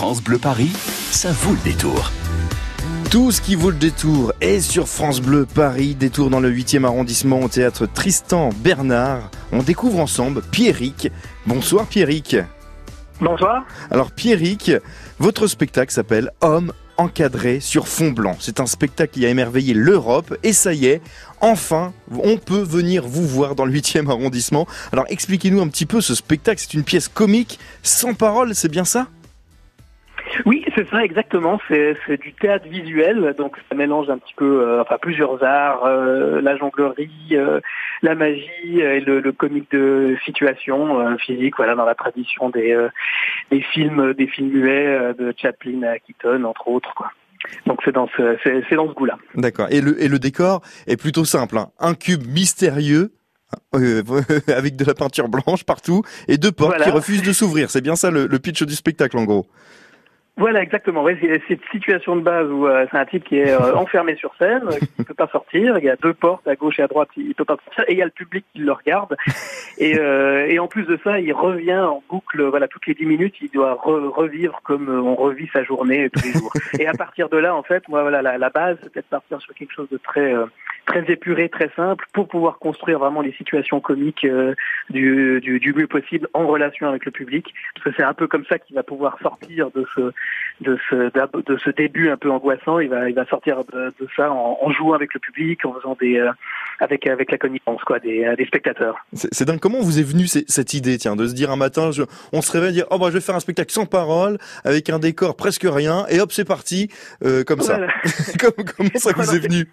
France Bleu Paris, ça vaut le détour. Tout ce qui vaut le détour est sur France Bleu Paris, détour dans le 8e arrondissement au théâtre Tristan Bernard. On découvre ensemble Pierrick. Bonsoir Pierrick. Bonsoir. Alors Pierrick, votre spectacle s'appelle Homme encadré sur fond blanc. C'est un spectacle qui a émerveillé l'Europe et ça y est, enfin, on peut venir vous voir dans le 8e arrondissement. Alors expliquez-nous un petit peu ce spectacle, c'est une pièce comique sans parole, c'est bien ça? C'est ça exactement. C'est du théâtre visuel, donc ça mélange un petit peu, euh, enfin plusieurs arts, euh, la jonglerie, euh, la magie et le, le comique de situation physique, voilà, dans la tradition des des films, des films muets de Chaplin à Keaton, entre autres, quoi. Donc c'est dans ce c'est dans ce goût-là. D'accord. Et le et le décor est plutôt simple. Hein. Un cube mystérieux. avec de la peinture blanche partout et deux portes qui refusent de s'ouvrir. C'est bien ça le, le pitch du spectacle en gros. Voilà, exactement. C'est cette situation de base où euh, c'est un type qui est euh, enfermé sur scène, qui ne peut pas sortir. Il y a deux portes à gauche et à droite, il peut pas sortir. Et il y a le public qui le regarde. Et, euh, et en plus de ça, il revient en boucle. Voilà, toutes les dix minutes, il doit revivre comme on revit sa journée tous les jours. Et à partir de là, en fait, moi, voilà, la, la base, c'était de partir sur quelque chose de très très épuré, très simple, pour pouvoir construire vraiment les situations comiques du, du, du mieux possible en relation avec le public. Parce que c'est un peu comme ça qu'il va pouvoir sortir de ce de ce de ce début un peu angoissant. Il va il va sortir de, de ça en, en, jouant avec le public, en faisant des euh, avec avec la connivence quoi des, euh, des spectateurs. C'est dingue. Comment vous est venue cette idée tiens de se dire un matin je, on se réveille dire oh bah je vais faire un spectacle sans parole avec un décor presque rien et hop c'est parti euh, comme ça. comment, comment ça vous est venu?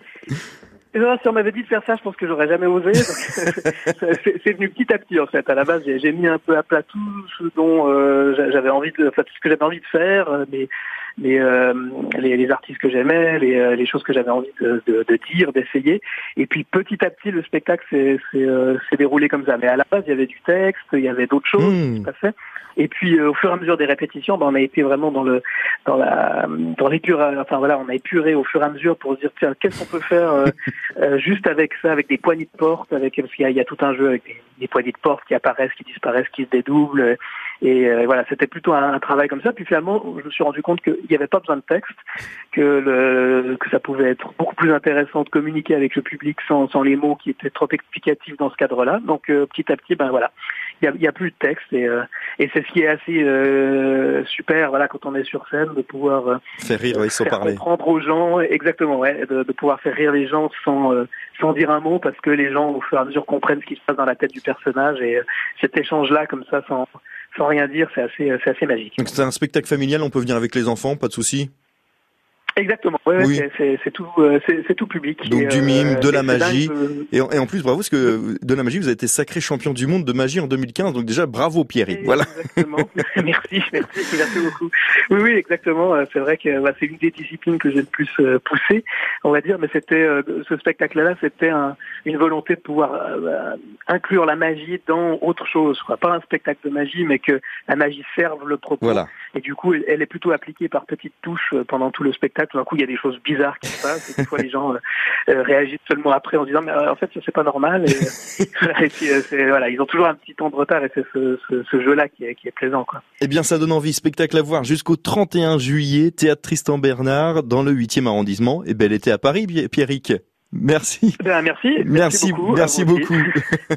Si on m'avait dit de faire ça, je pense que j'aurais jamais osé. c'est venu petit à petit en fait. À la base, j'ai mis un peu à plat tout ce dont euh, j'avais envie de, enfin, tout ce que j'avais envie de faire, euh, mais les, euh, les, les, artistes que j'aimais, les, euh, les choses que j'avais envie de, de, de dire, d'essayer. Et puis petit à petit, le spectacle s'est déroulé comme ça. Mais à la base, il y avait du texte, il y avait d'autres choses mmh. qui se passaient. Et puis au fur et à mesure des répétitions, ben, on a été vraiment dans le dans la dans l'épure. Enfin voilà, on a épuré au fur et à mesure pour se dire tiens qu'est-ce qu'on peut faire euh, juste avec ça, avec des poignées de porte, avec parce qu'il y, y, a tout un jeu avec des, des, poignées de porte qui apparaissent, qui disparaissent, qui se dédoublent. Et euh, voilà, c'était plutôt un, un, travail comme ça. Puis finalement, je me suis rendu compte qu'il n'y avait pas besoin de texte, que le que ça pouvait être beaucoup plus intéressant de communiquer avec le public sans, sans les mots qui étaient trop explicatifs dans ce cadre-là. Donc euh, petit à petit, ben voilà, il n'y a, a, plus de texte et, euh, et c'est ce qui est assez euh, super voilà quand on est sur scène de pouvoir euh, faire rire oui, sans parler comprendre aux gens exactement ouais de, de, pouvoir faire rire les gens sans sans dire un mot parce que les gens au fur et à mesure comprennent ce qui se passe dans la tête du personnage et cet échange là comme ça sans sans rien dire c'est assez c'est assez magique. Donc c'est un spectacle familial on peut venir avec les enfants pas de souci? Exactement. Ouais, oui. C'est tout, euh, c'est tout public. Donc du mime, euh, de la magie, et, en, et, en, plus bravo parce que de la magie, vous avez été sacré champion du monde de magie en 2015. Donc déjà bravo Pierre. Voilà. Exactement. merci, merci, merci beaucoup. Oui, oui, exactement. Euh, c'est vrai que bah, c'est une des disciplines que j'ai le plus euh, poussé, on va dire. Mais c'était ce spectacle-là, c'était un, une volonté de pouvoir inclure la magie dans autre chose. Quoi. Pas un spectacle de magie, mais que la magie serve le propos. Voilà. Et du coup, elle est plutôt appliquée par petites touches pendant tout le spectacle tout d'un coup il y a des choses bizarres qui se passent et des fois les gens euh, euh, réagissent seulement après en disant mais euh, en fait c'est pas normal et, et puis voilà ils ont toujours un petit temps de retard et c'est ce, ce, ce, jeu là qui est, qui est plaisant quoi. Eh bien ça donne envie spectacle à voir jusqu'au 31 juillet théâtre Tristan Bernard dans le 8e arrondissement et bel été à Paris Pierrick. Merci. Ben, merci. Merci, merci beaucoup. Merci beaucoup.